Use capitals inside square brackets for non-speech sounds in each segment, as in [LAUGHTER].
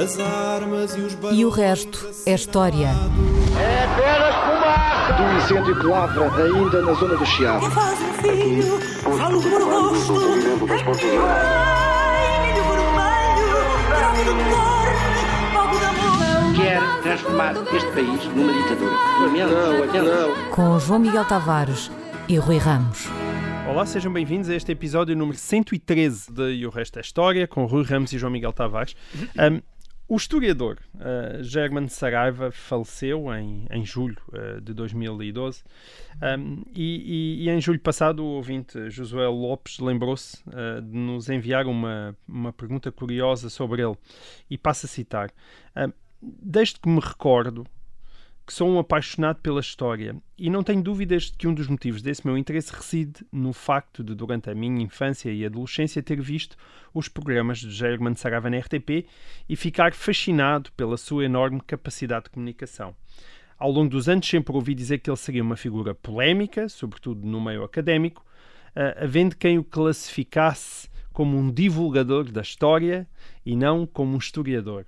As armas e os E o resto é história. É apenas fumaça! Do incêndio que lavra ainda na zona do Chiado. Que faz um filho, falo fogo de amor. quer transformar este país numa ditadura. Não, lamento. não. Com João Miguel Tavares e Rui Ramos. Olá, sejam bem-vindos a este episódio número 113 de E o Resto é História, com Rui Ramos e João Miguel Tavares. Um, [LAUGHS] o historiador uh, German Saraiva faleceu em, em julho uh, de 2012 um, e, e- e em julho passado o ouvinte Josué Lopes lembrou-se uh, de nos enviar uma, uma pergunta curiosa sobre ele e passa a citar. Desde que me recordo que sou um apaixonado pela história e não tenho dúvidas de que um dos motivos desse meu interesse reside no facto de, durante a minha infância e adolescência, ter visto os programas de German Saraiva na RTP e ficar fascinado pela sua enorme capacidade de comunicação. Ao longo dos anos, sempre ouvi dizer que ele seria uma figura polémica, sobretudo no meio académico, ah, havendo quem o classificasse como um divulgador da história e não como um historiador.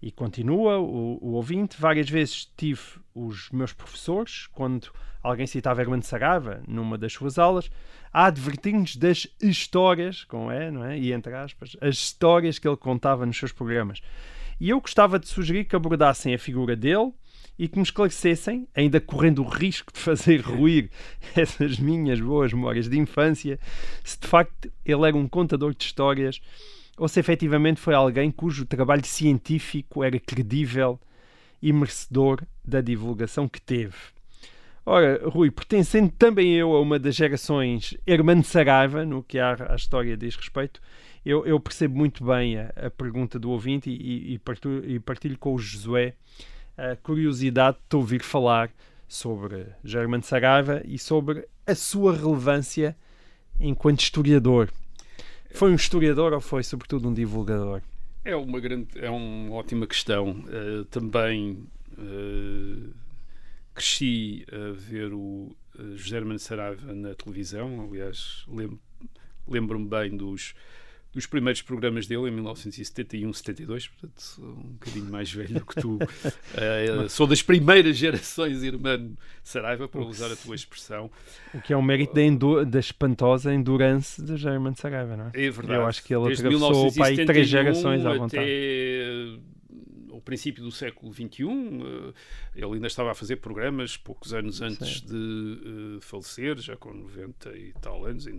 E continua o, o ouvinte. Várias vezes tive os meus professores, quando alguém citava Hermano Saraiva numa das suas aulas, a advertir-nos das histórias, com E, não é? E entre aspas, as histórias que ele contava nos seus programas. E eu gostava de sugerir que abordassem a figura dele e que me esclarecessem, ainda correndo o risco de fazer [LAUGHS] ruir essas minhas boas memórias de infância, se de facto ele era um contador de histórias ou se efetivamente foi alguém cujo trabalho científico era credível e merecedor da divulgação que teve. Ora, Rui, pertencendo também eu a uma das gerações Hermano Saraiva, no que à, história diz respeito, eu, eu percebo muito bem a, a pergunta do ouvinte e, e, partilho, e partilho com o Josué a curiosidade de ouvir falar sobre Germano Saraiva e sobre a sua relevância enquanto historiador. Foi um historiador ou foi, sobretudo, um divulgador? É uma grande, é uma ótima questão. Eh, também eh, cresci a ver o uh, José Hermano Saraiva na televisão. Aliás, lem- lembro-me bem dos, dos primeiros programas dele em 1971, 72, portanto, sou um bocadinho mais velho que tu. [LAUGHS] Eh, sou das primeiras gerações Hermano Saraiva, para usar a tua expressão. O que é um mérito da, da espantosa endurance de Germano Saraiva, não é? É verdade. Eu acho que ele Desde atravessou para aí 1971 três gerações à vontade. Até o princípio do século XXI, eh, ele ainda estava a fazer programas poucos anos antes Sim. de eh, falecer, já com 90 e tal anos, em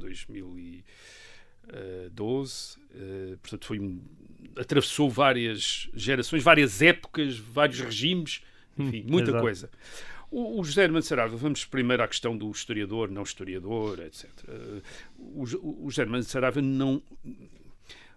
2012. Eh, portanto, foi atravessou várias gerações, várias épocas, vários regimes, enfim, muita exato. coisa. O, o José Hermano Saraiva, vamos primeiro à questão do historiador, não historiador, etc. Eh, o, o José Hermano Saraiva não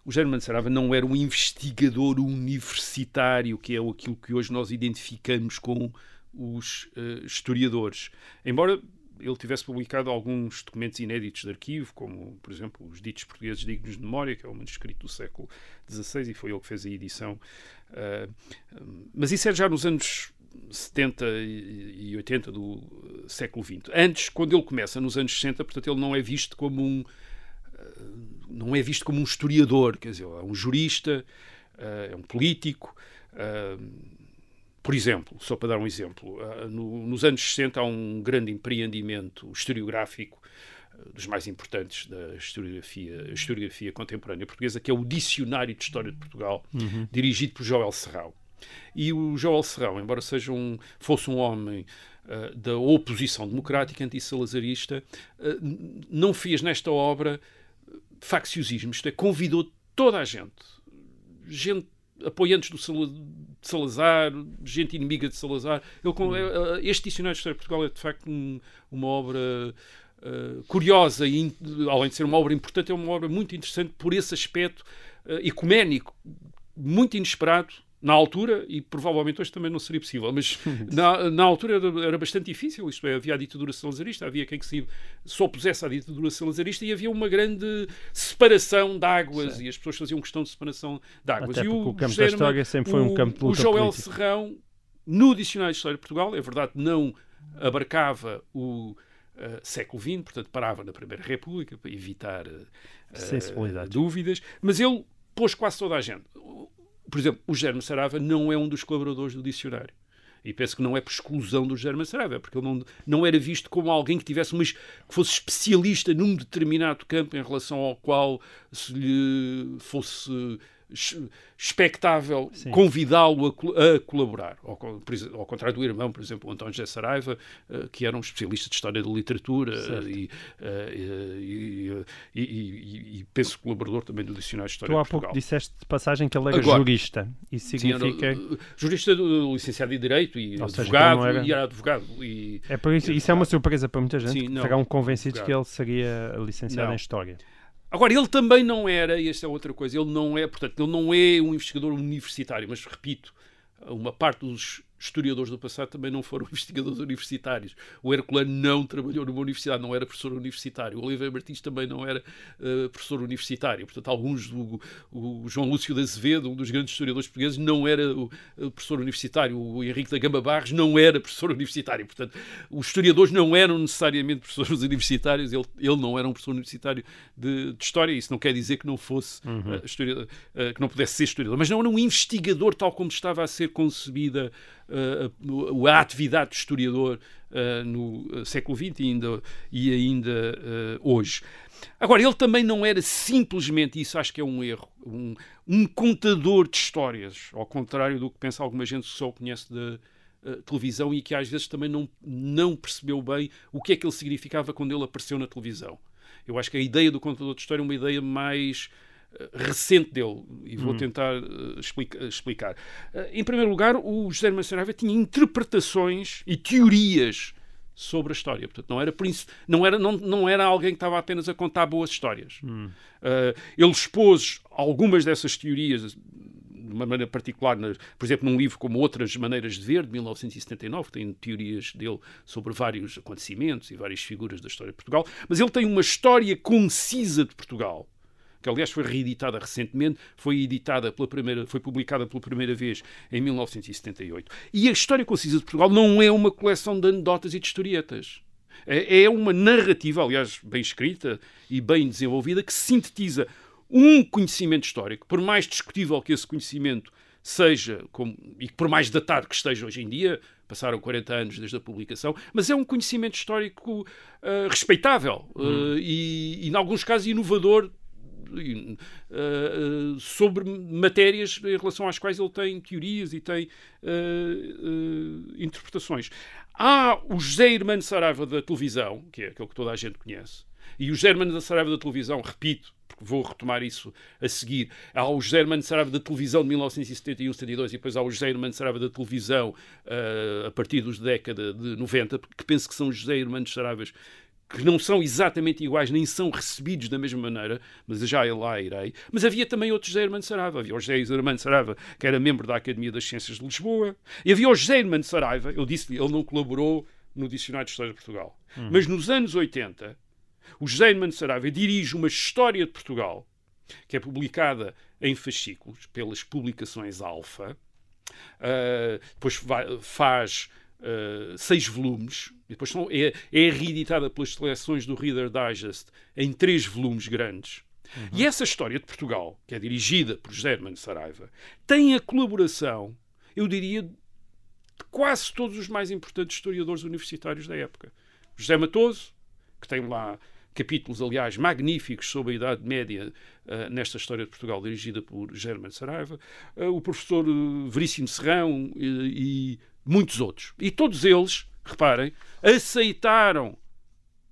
o Germano Saraiva não era um investigador universitário, que é aquilo que hoje nós identificamos com os eh, historiadores. Embora ele tivesse publicado alguns documentos inéditos de arquivo, como, por exemplo, os ditos portugueses dignos de memória, que é um manuscrito do século XVI, e foi ele que fez a edição. Ah, mas isso era já nos anos 70 e e 80 do eh, século XX. Antes, quando ele começa, nos anos 60, portanto, ele não é visto como um não é visto como um historiador, quer dizer, é um jurista, é um político. Por exemplo, só para dar um exemplo, eh, no- nos anos 60 há um grande empreendimento historiográfico eh, dos mais importantes da historiografia, historiografia contemporânea portuguesa, que é o Dicionário de História de Portugal, dirigido por Joel Serrão. E o Joel Serrão, embora seja um, fosse um homem eh, da oposição democrática antissalazarista, n- não fez nesta obra facciosismo, isto é, convidou toda a gente, gente apoiantes do Sala- de Salazar, gente inimiga de Salazar. Ele, eh, este Dicionário de História de Portugal é de facto um- uma obra eh, curiosa e, além de ser uma obra importante, é uma obra muito interessante por esse aspecto eh, ecuménico, muito inesperado na altura, e provavelmente hoje também não seria possível, mas [LAUGHS] na, na altura era, era bastante difícil, isto é, havia a ditadura salazarista, havia quem que se, se opusesse à ditadura salazarista e havia uma grande separação de águas e as pessoas faziam questão de separação de águas. Até e porque o campo da história sempre foi um o- campo de O luta Joel política. Serrão, no Dicionário de História de Portugal, é verdade, não abarcava o eh, século XX, portanto parava na Primeira República para evitar eh, Sensibilidades. dúvidas, mas ele pôs quase toda a gente. Por exemplo, o Germe Sarava não é um dos colaboradores do dicionário. E penso que não é por exclusão do German Saraiva, porque ele não, não era visto como alguém que tivesse mas que fosse especialista num determinado campo em relação ao qual se lhe fosse expectável convidá-lo a, a, colaborar. Ao, ao, contrário do irmão, por exemplo, o António José Saraiva, uh, que era um especialista de História da Literatura uh, e, uh, e, e, e, penso colaborador também do Dicionário de História tu há pouco disseste de passagem que ele era Agora, jurista. Isso significa... Sim, era, jurista licenciado em Direito e Ou advogado, era... e era advogado. E, é por isso, isso é uma surpresa para muita gente, sim, que terão convencidos que ele seria licenciado não. em História. Agora, ele também não era, e esta é outra coisa, ele não é, portanto, ele não é um investigador universitário, mas repito, uma parte dos historiadores do passado também não foram [LAUGHS] investigadores universitários. O Herculano não trabalhou numa universidade, não era professor universitário. O Oliveira Martins também não era uh, professor universitário. Portanto, alguns, do, o João Lúcio de Azevedo, um dos grandes historiadores portugueses, não era o, professor universitário. O Henrique da Gamba Barros não era professor universitário. Portanto, os historiadores não eram necessariamente professores universitários. Ele, ele não era um professor universitário de, de História. Isso não quer dizer que não fosse uhum. uh, que não pudesse ser historiador. Mas não era um investigador tal como estava a ser concebida a atividade do historiador uh, no século XX e ainda, e ainda hoje. Agora, ele também não era simplesmente, isso acho que é um erro, um, um contador de histórias, ao contrário do que pensa alguma gente que só o conhece da televisão e que às vezes também não, não percebeu bem o que é que ele significava quando ele apareceu na televisão. Eu acho que a ideia do contador de história é uma ideia mais recente dele e vou hum. tentar uh, explica, explicar. Uh, em primeiro lugar, o José Saraiva tinha interpretações e teorias sobre a história. Portanto, não era, não era, não, não era alguém que estava apenas a contar boas histórias. Uh, ele expôs algumas dessas teorias de uma maneira particular, por exemplo, num livro como Outras Maneiras de Ver, de 1979, que tem teorias dele sobre vários acontecimentos e várias figuras da história de Portugal, mas ele tem uma história concisa de Portugal que aliás foi reeditada recentemente, foi editada pela primeira, foi publicada pela primeira vez em 1978. E a História Concisa de Portugal não é uma coleção de anedotas e de historietas. É, é uma narrativa, aliás, bem escrita e bem desenvolvida, que sintetiza um conhecimento histórico, por mais discutível que esse conhecimento seja, como, e por mais datado que esteja hoje em dia, passaram 40 anos desde a publicação, mas é um conhecimento histórico uh, respeitável uh, e, e, em alguns casos, inovador uh, sobre matérias em relação às quais ele tem teorias e tem uh, interpretações. Há o José Irmão Saraiva da televisão, que é aquele que toda a gente conhece, e o José Irmão Saraiva da televisão, repito, porque vou retomar isso a seguir. Há o José Hermano Saraiva da televisão de 1971-72 e depois há o José Hermano Saraiva da televisão uh, a partir dos década de 90, que penso que são José Hermano Saraivas que não são exatamente iguais, nem são recebidos da mesma maneira, mas já lá irei. Mas havia também outro José Hermano Saraiva. Havia o José Hermano Saraiva, que era membro da Academia das Ciências de Lisboa. E havia o José Hermano Saraiva, eu disse-lhe, ele não colaborou no Dicionário de História de Portugal. Hum. Mas nos anos 80, o José Hermano Saraiva dirige uma História de Portugal, que é publicada em fascículos pelas publicações Alfa. Uh, depois faz uh, seis volumes, depois são, é, é reeditada pelas seleções do Reader Digest em três volumes grandes. Uhum. E essa história de Portugal, que é dirigida por José Hermano Saraiva, tem a colaboração, eu diria, de quase todos os mais importantes historiadores universitários da época. José Matoso, que tem lá capítulos, aliás, magníficos sobre a Idade Média uh, nesta história de Portugal, dirigida por German Saraiva, uh, o professor Veríssimo Serrão e, e muitos outros. E todos eles, reparem, aceitaram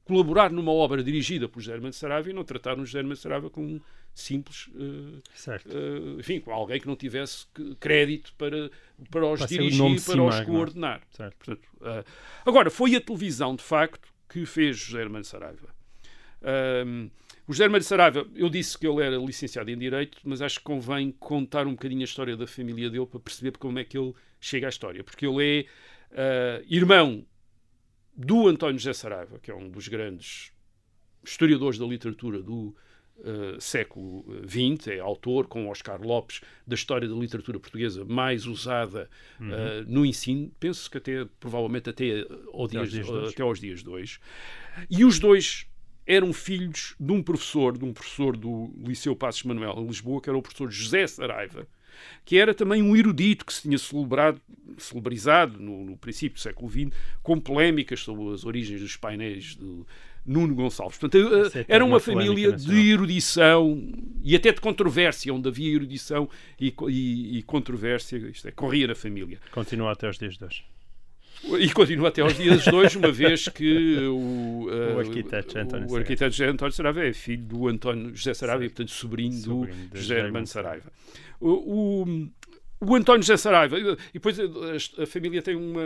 colaborar numa obra dirigida por German Saraiva e não trataram German Saraiva como um simples uh, uh, enfim, com alguém que não tivesse crédito para, para os para dirigir e para os coordenar. Portanto, uh, agora, foi a televisão, de facto, que fez German Saraiva. O German Saraiva, eu disse que ele era licenciado em Direito, mas acho que convém contar um bocadinho a história da família dele para perceber como é que ele chega à história, porque ele é uh, irmão do António José Saraiva, que é um dos grandes historiadores da literatura do uh, século XX, é autor, com Oscar Lopes, da história da literatura portuguesa mais usada uhum. uh, no ensino, penso que até, provavelmente até, ao até, dias, aos dias até aos dias de hoje. E os dois eram filhos de um professor, de um professor do Liceu Passos Manuel, em Lisboa, que era o professor José Saraiva, que era também um erudito que se tinha celebrado, celebrizado no, no princípio do século XX, com polémicas sobre as origens dos painéis do Nuno Gonçalves. Portanto, Essa é era uma uma família de erudição e até de controvérsia, onde havia erudição e, e- e controvérsia, isto é, corria na família. Continua até os dias de hoje. E continua até aos dias de hoje, uma vez que o, uh, O arquiteto José António o Saraiva. arquiteto José António Saraiva é filho do António José Saraiva e, portanto, sobrinho, Sobrinho do José Armando Saraiva. O, o, o António José Saraiva, e depois a, a família tem uma.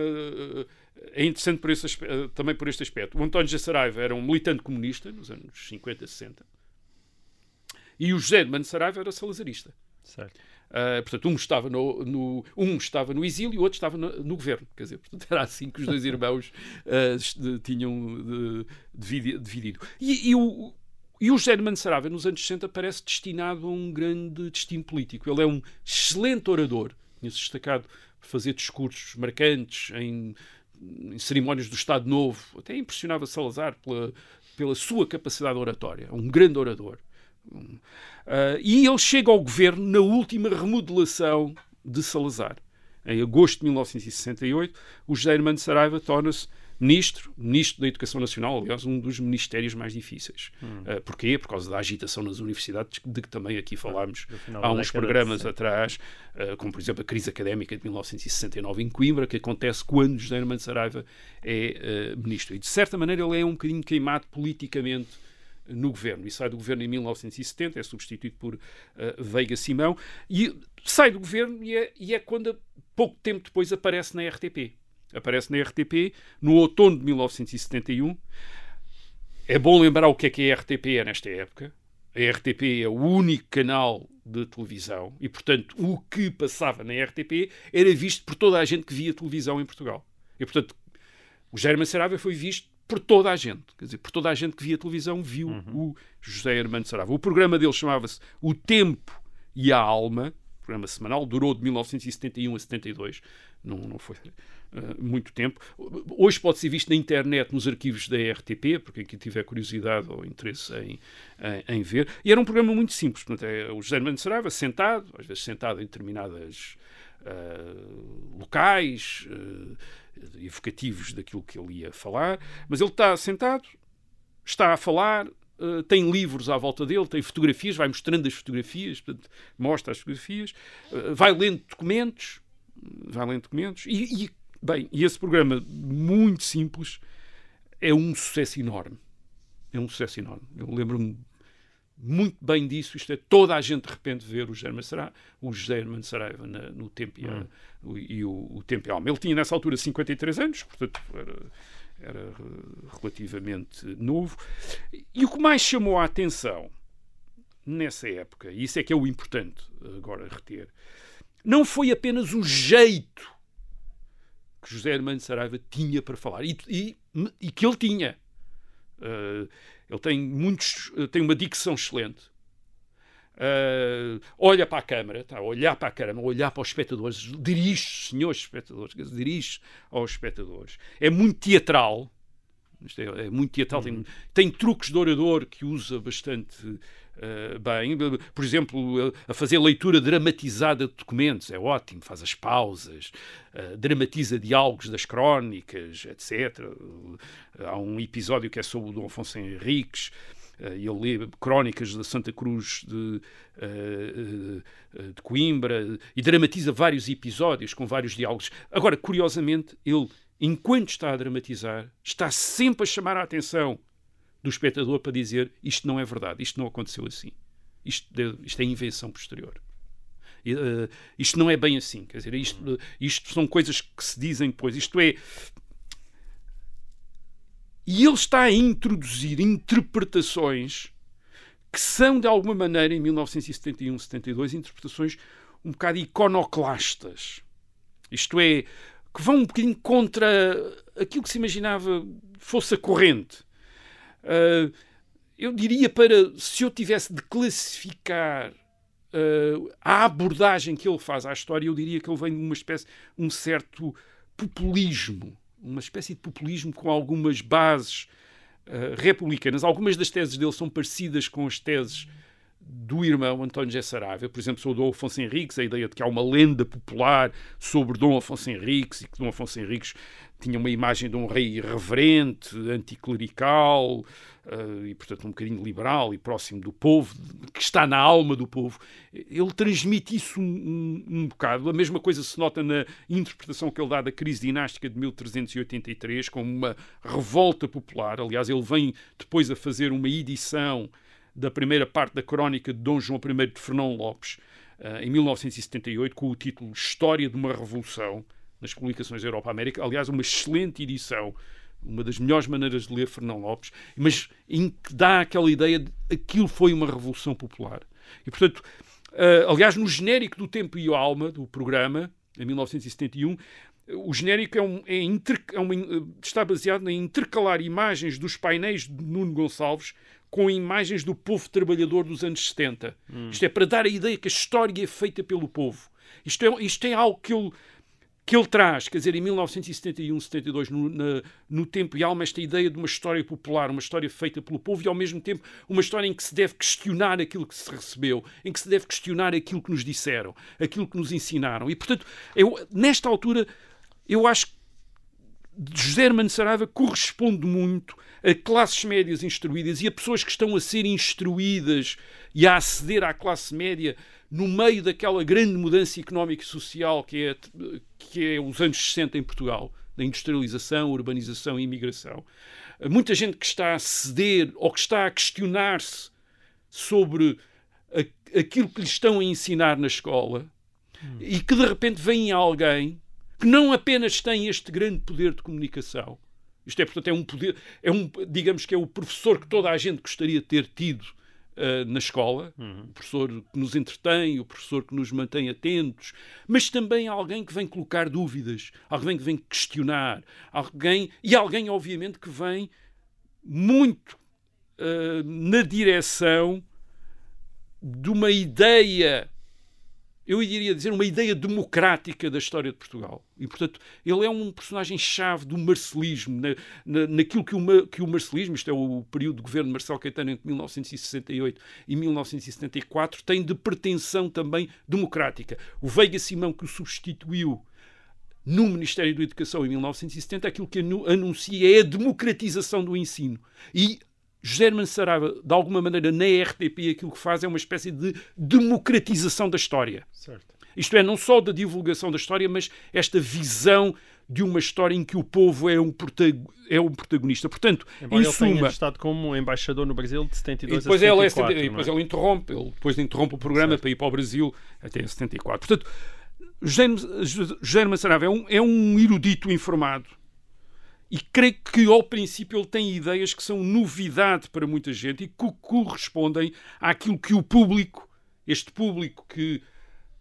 É interessante por esse também por este aspecto. O António José Saraiva era um militante comunista nos anos 50, 60. E o José Armando Saraiva era salazarista. Certo. Uh, portanto, um estava no, no- um estava no exílio e o outro estava no, no governo. Quer dizer, portanto, era assim que os dois irmãos uh, de- tinham de- dividi- dividido. E, e o, e o José Armando Saraiva, nos anos 60, parece destinado a um grande destino político. Ele é um excelente orador, tinha-se destacado por fazer discursos marcantes em, em cerimónias do Estado Novo. Até impressionava Salazar pela, pela sua capacidade oratória. Um grande orador. Uh, e ele chega ao governo na última remodelação de Salazar. Em agosto de 1968, o José Armando Saraiva torna-se ministro, ministro da Educação Nacional, aliás, um dos ministérios mais difíceis. Uh, porquê? Por causa da agitação nas universidades, de que também aqui falámos final há uns programas 60. atrás, uh, como por exemplo a crise académica de 1969 em Coimbra, que acontece quando José Armando Saraiva é uh, ministro. E de certa maneira ele é um bocadinho queimado politicamente no governo e sai do governo em 1970, é substituído por uh, Veiga Simão e sai do governo e é, e é quando pouco tempo depois aparece na RTP. Aparece na RTP no outono de 1971. É bom lembrar o que é que a RTP é nesta época. A RTP é o único canal de televisão e, portanto, o que passava na RTP era visto por toda a gente que via televisão em Portugal. E, portanto, o Jair Saraiva foi visto por toda a gente. Quer dizer, por toda a gente que via televisão viu o José Armando Saraiva. O programa dele chamava-se O Tempo e a Alma, programa semanal, durou de 1971 a 72, não, não foi uh, muito tempo. Hoje pode ser visto na internet, nos arquivos da RTP, porque quem tiver curiosidade ou interesse em, em, em ver. E era um programa muito simples. Portanto, é o José Armando Saraiva sentado, às vezes sentado em determinadas uh, locais uh, evocativos daquilo que ele ia falar, mas ele está sentado, está a falar, uh, tem livros à volta dele, tem fotografias, vai mostrando as fotografias, portanto, mostra as fotografias, vai lendo documentos, vai lendo documentos, e, e, bem, e esse programa, muito simples, é um sucesso enorme. É um sucesso enorme. Eu lembro-me muito bem disso. Isto é, toda a gente de repente ver o José Armando Saraiva, o José Armando Saraiva na, no Tempo e, Hum. o, e o, o Tempo e Alma. Ele tinha nessa altura 53 anos, portanto era, era relativamente novo. E o que mais chamou a atenção nessa época, e isso é que é o importante agora reter, não foi apenas o jeito que José Armando Saraiva tinha para falar, e, e, e que ele tinha. Uh, ele tem muitos, uh, tem uma dicção excelente. Uh, olha para a câmara, está a olhar para a câmara, olhar para os espectadores, dirige, senhores espectadores, dirige aos espectadores. É muito teatral, é, é muito teatral, Uhum. tem, tem truques de orador que usa bastante uh, bem. Por exemplo, a fazer leitura dramatizada de documentos, é ótimo, faz as pausas, uh, dramatiza diálogos das crónicas, etc. Há um episódio que é sobre o Dom Afonso Henriques. Uh, ele lê crónicas da Santa Cruz de, de Coimbra e dramatiza vários episódios com vários diálogos. Agora, curiosamente, ele, enquanto está a dramatizar, está sempre a chamar a atenção do espectador para dizer isto não é verdade, isto não aconteceu assim, isto, isto é invenção posterior. Uh, isto não é bem assim, quer dizer, isto, isto são coisas que se dizem depois, isto é. E ele está a introduzir interpretações que são, de alguma maneira, em 1971, 72, interpretações um bocado iconoclastas. Isto é, que vão um bocadinho contra aquilo que se imaginava fosse a corrente. Uh, eu diria para, se eu tivesse de classificar uh, a abordagem que ele faz à história, eu diria que ele vem de uma espécie, um certo populismo, uma espécie de populismo com algumas bases uh, republicanas. Algumas das teses dele são parecidas com as teses do irmão António José Saraiva, por exemplo, sobre Dom Afonso Henriques, a ideia de que há uma lenda popular sobre Dom Afonso Henriques e que Dom Afonso Henriques tinha uma imagem de um rei irreverente, anticlerical uh, e, portanto, um bocadinho liberal e próximo do povo, que está na alma do povo. Ele transmite isso um, um, um bocado. A mesma coisa se nota na interpretação que ele dá da crise dinástica de 1383, como uma revolta popular. Aliás, ele vem depois a fazer uma edição da primeira parte da crónica de Dom João I de Fernão Lopes, uh, em 1978, com o título História de uma Revolução, nas publicações Europa-América. Aliás, uma excelente edição, uma das melhores maneiras de ler Fernão Lopes, mas em que dá aquela ideia de aquilo foi uma revolução popular. E, portanto, uh, aliás, no genérico do Tempo e a Alma, do programa, em 1971, o genérico é um, é inter, é uma, está baseado em intercalar imagens dos painéis de Nuno Gonçalves com imagens do povo trabalhador dos anos 70. Hum. Isto é para dar a ideia que a história é feita pelo povo. Isto é, isto é algo que ele, que ele traz, quer dizer, em 1971, 72, no, na, no Tempo e Alma, esta ideia de uma história popular, uma história feita pelo povo e, ao mesmo tempo, uma história em que se deve questionar aquilo que se recebeu, em que se deve questionar aquilo que nos disseram, aquilo que nos ensinaram. E, portanto, eu, nesta altura, eu acho que José Hermano Saraiva corresponde muito a classes médias instruídas e a pessoas que estão a ser instruídas e a aceder à classe média no meio daquela grande mudança económica e social que é, que é os anos 60 em Portugal, da industrialização, urbanização e imigração. Muita gente que está a ceder ou que está a questionar-se sobre aquilo que lhes estão a ensinar na escola hum. e que de repente vem alguém que não apenas tem este grande poder de comunicação, isto é, portanto, é um poder, é um, digamos que é o professor que toda a gente gostaria de ter tido uh, na escola, uhum. o professor que nos entretém, o professor que nos mantém atentos, mas também alguém que vem colocar dúvidas, alguém que vem questionar, alguém, e alguém, obviamente, que vem muito uh, na direção de uma ideia eu iria dizer, uma ideia democrática da história de Portugal. E, portanto, ele é um personagem-chave do marcelismo, na, na, naquilo que o, que o marcelismo, isto é o período de governo de Marcelo Caetano entre 1968 e 1974, tem de pretensão também democrática. O Veiga Simão, que o substituiu no Ministério da Educação em 1970, aquilo que anuncia é a democratização do ensino. E José Hermano Saraiva, de alguma maneira, na RTP, aquilo que faz é uma espécie de democratização da história. Certo. Isto é, não só da divulgação da história, mas esta visão de uma história em que o povo é um, é um protagonista. Portanto, Embora em ele suma... tenha estado como embaixador no Brasil de 72 e depois a 74. Ele é, e depois ele interrompe, ele depois interrompe o programa certo. para ir para o Brasil até 74. Portanto, José, Hermano Saraiva é um, é um erudito informado, e creio que, ao princípio, ele tem ideias que são novidade para muita gente e que correspondem àquilo que o público, este público que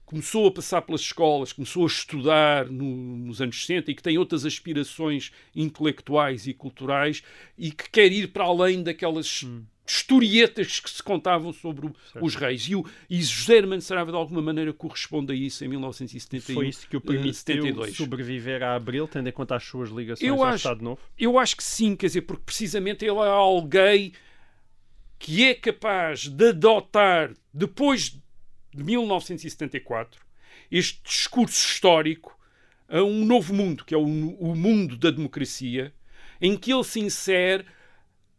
começou a passar pelas escolas, começou a estudar no, nos anos 60 e que tem outras aspirações intelectuais e culturais e que quer ir para além daquelas hum historietas que se contavam sobre o, os reis. E, o, e José Hermano Saraiva, de alguma maneira, corresponde a isso em 1971. Foi isso que o permitiu 72. sobreviver a Abril, tendo em conta as suas ligações eu ao acho, Estado Novo? Eu acho que sim, quer dizer, porque precisamente ele é alguém que é capaz de adotar, depois de 1974, este discurso histórico a um novo mundo, que é o, o mundo da democracia, em que ele se insere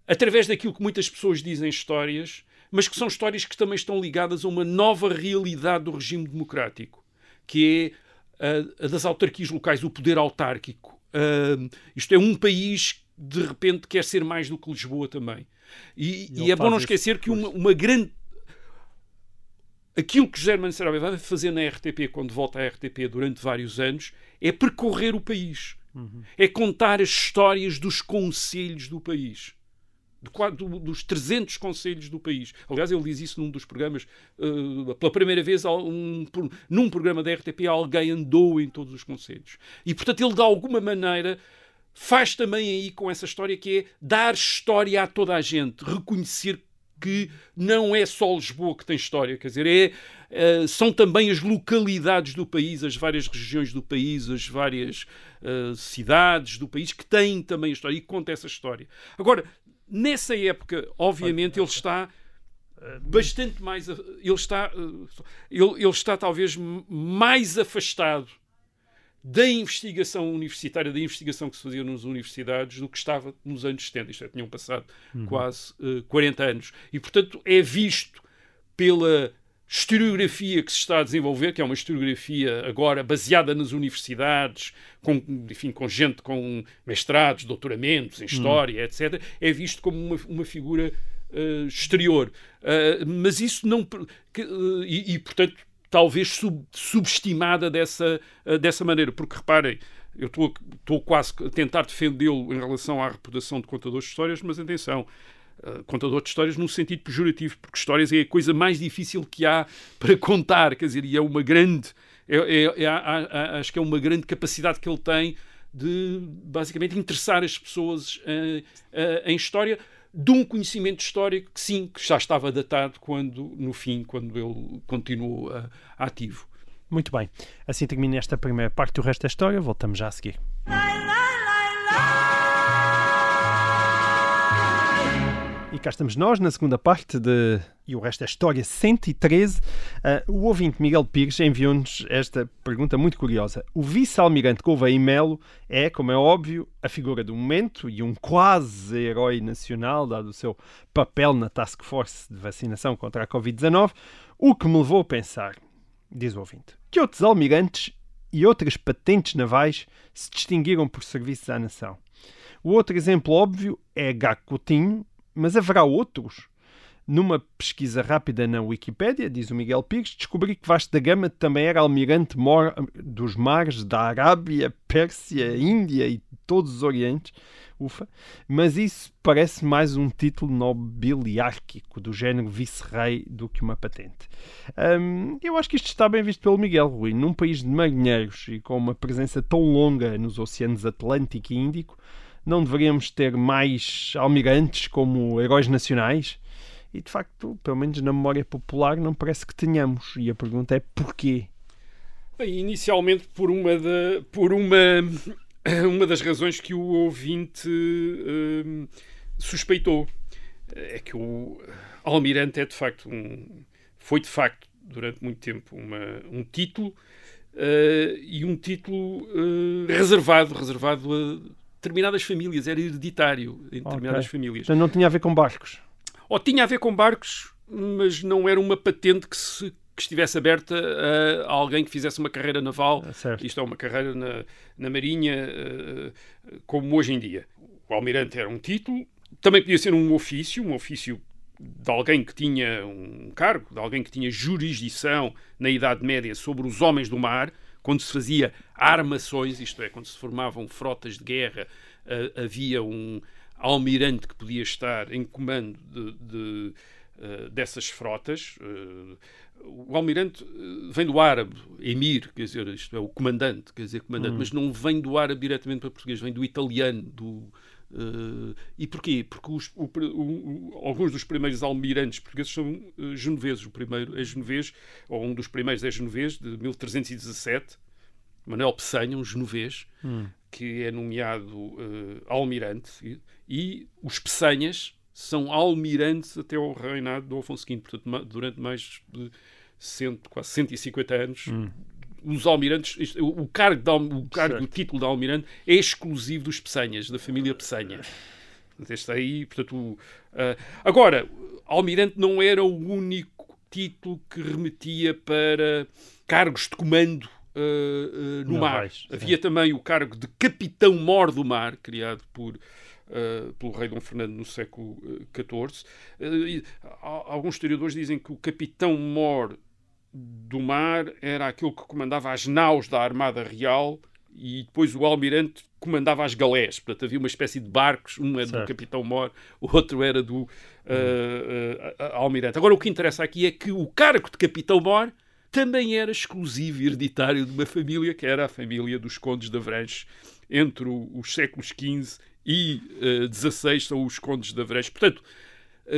através daquilo que muitas pessoas dizem histórias, mas que são histórias que também estão ligadas a uma nova realidade do regime democrático, que é a, a das autarquias locais, o poder autárquico. Uh, isto é um país que de repente quer ser mais do que Lisboa também. E, e, e é bom não esquecer que uma, uma, grande. Aquilo que Germano Saraiva vai fazer na RTP quando volta à RTP durante vários anos é percorrer o país. Uhum. É contar as histórias dos conselhos do país dos 300 conselhos do país. Aliás, ele diz isso num dos programas. Uh, pela primeira vez, um, num programa da RTP, alguém andou em todos os conselhos. E, portanto, ele, de alguma maneira, faz também aí com essa história que é dar história a toda a gente, reconhecer que não é só Lisboa que tem história, quer dizer, é, uh, são também as localidades do país, as várias regiões do país, as várias uh, cidades do país que têm também história e conta essa história. Agora, Nessa época, obviamente, ele está bastante mais. Ele está, eh, ele, ele está talvez mais afastado da investigação universitária, da investigação que se fazia nas universidades, do que estava nos anos 70. Isto é, tinham passado quase eh, 40 anos. E, portanto, é visto pela historiografia que se está a desenvolver, que é uma historiografia agora baseada nas universidades, com, enfim, com gente com mestrados, doutoramentos em história, etc., é visto como uma, uma figura eh, exterior. Eh, mas isso não. que, eh, e, e, portanto, talvez sub- subestimada dessa, dessa maneira. Porque reparem, eu estou quase a tentar defendê-lo em relação à reputação de contadores de histórias, mas atenção. Uh, contador de histórias num sentido pejorativo, porque histórias é a coisa mais difícil que há [LAUGHS] para contar, quer dizer, e é uma grande, é, é- é- acho que é uma grande capacidade que ele tem de basicamente interessar as pessoas eh, eh, em história, de um conhecimento histórico que sim, que já estava datado quando, no fim, quando ele continuou ativo. Muito bem. Assim termina esta primeira parte do resto da história. Voltamos já a seguir. Cá estamos nós na segunda parte de E o resto da história 113. Ah, o ouvinte Miguel Pires enviou-nos esta pergunta muito curiosa. O vice-almirante Gouveia e Melo é, como é óbvio, a figura do momento e um quase herói nacional, dado o seu papel na Task Force de vacinação contra a Covid-19, o que me levou a pensar, diz o ouvinte, que outros almirantes e outras patentes navais se distinguiram por serviços à nação. O outro exemplo óbvio é Gago Coutinho, mas haverá outros? Numa pesquisa rápida na Wikipédia, diz o Miguel Pires, descobri que Vasco da Gama também era almirante dos mares da Arábia, Pérsia, Índia e todos os Orientes. Ufa. Mas isso parece mais um título nobiliárquico do género vice-rei do que uma patente. Hum, eu acho que isto está bem visto pelo Miguel Rui. Num país de marinheiros e com uma presença tão longa nos oceanos Atlântico e Índico, não deveríamos ter mais almirantes como heróis nacionais? E de facto, pelo menos na memória popular, não parece que tenhamos. E a pergunta é porquê? Bem, inicialmente por uma, da, por uma, [CLEARS THROAT] uma das razões que o ouvinte hum, suspeitou. É que o almirante é de facto um, foi de facto durante muito tempo uma, um título eh, e um título eh, reservado, reservado a determinadas famílias, era hereditário em determinadas Ok. famílias. Portanto, não tinha a ver com barcos. Ou tinha a ver com barcos, mas não era uma patente que, se, que estivesse aberta a alguém que fizesse uma carreira naval. Ah. Isto é uma carreira na, na Marinha, eh, como hoje em dia. O almirante era um título, também podia ser um ofício, um ofício de alguém que tinha um cargo, de alguém que tinha jurisdição na Idade Média sobre os homens do mar, quando se fazia armações, isto é, quando se formavam frotas de guerra, eh, havia um almirante que podia estar em comando de, de, eh, dessas frotas. Eh, o almirante vem do árabe, emir, quer dizer, isto é, o comandante, quer dizer, comandante, mas não vem do árabe diretamente para português, vem do italiano, do, eh, e porquê? Porque os- o o- alguns dos primeiros almirantes portugueses são eh, genoveses. O primeiro é genovês, ou um dos primeiros é genovês, de 1317, Manuel Peçanha, um genovês, que é nomeado eh, almirante. E, e os Peçanhas são almirantes até ao reinado do Afonso V, portanto, ma- durante mais de cento, quase 150 anos. Os almirantes, o cargo, de, o, cargo o título de almirante é exclusivo dos Peçanhas, da família Peçanha. Este aí, portanto, ah, agora, almirante não era o único título que remetia para cargos de comando ah, ah, no mar. Navais, sim. Havia também o cargo de capitão-mor do mar, criado por ah, pelo rei Dom Fernando no século XIV. E a- alguns historiadores dizem que o capitão-mor do mar era aquele que comandava as naus da Armada Real e depois o almirante comandava as galés. Portanto, havia uma espécie de barcos, um era do Certo. capitão-mor, o outro era do ah, ah, almirante. Agora, o que interessa aqui é que o cargo de capitão-mor também era exclusivo e hereditário de uma família que era a família dos condes de Avranches. Entre os séculos XV e XVI são os condes de Avranches. Portanto,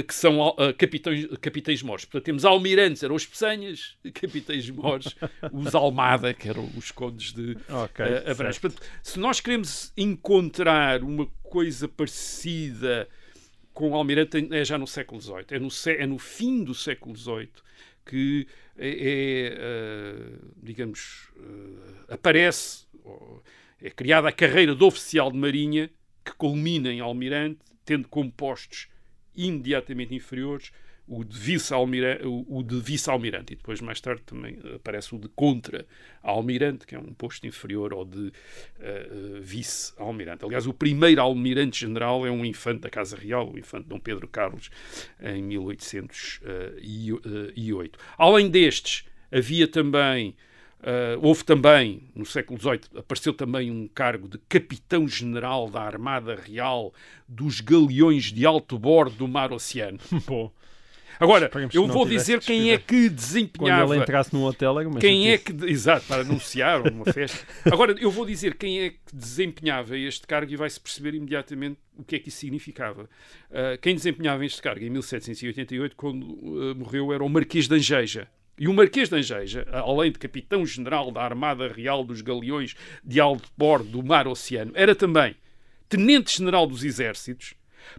que são ah, capitães, capitães mores. Portanto, temos almirantes, eram os Peçanhas, capitães mores, [LAUGHS] os Almada, que eram os condes de Ok, eh, Avranches. certo. Portanto, se nós queremos encontrar uma coisa parecida com o Almirante é já no século XVIII. É no, é no fim do século XVIII que é, é uh, digamos, uh, aparece, é criada a carreira de oficial de marinha que culmina em almirante, tendo como postos imediatamente inferiores o de vice-almirante, vice-almirante e depois mais tarde também aparece o de contra-almirante, que é um posto inferior ao de uh, vice-almirante. Aliás, o primeiro almirante-general é um infante da Casa Real, o infante Dom Pedro Carlos, em 1808. Além destes, havia também Uh, houve também, no século XVIII, apareceu também um cargo de capitão-general da Armada Real dos Galeões de Alto Bordo do Mar Oceano. [LAUGHS] Bom. Agora, eu vou dizer quem é que desempenhava. Quando ele entrasse num hotel, era uma Quem é que. Exato, para anunciar uma festa. Agora, eu vou dizer quem é que desempenhava este cargo e vai-se perceber imediatamente o que é que isso significava. Uh, quem desempenhava este cargo em 1788, quando uh, morreu, era o Marquês de Angeja. E o Marquês de Angeja, além de capitão-general da Armada Real dos Galeões de alto bordo do Mar Oceano, era também tenente-general dos Exércitos,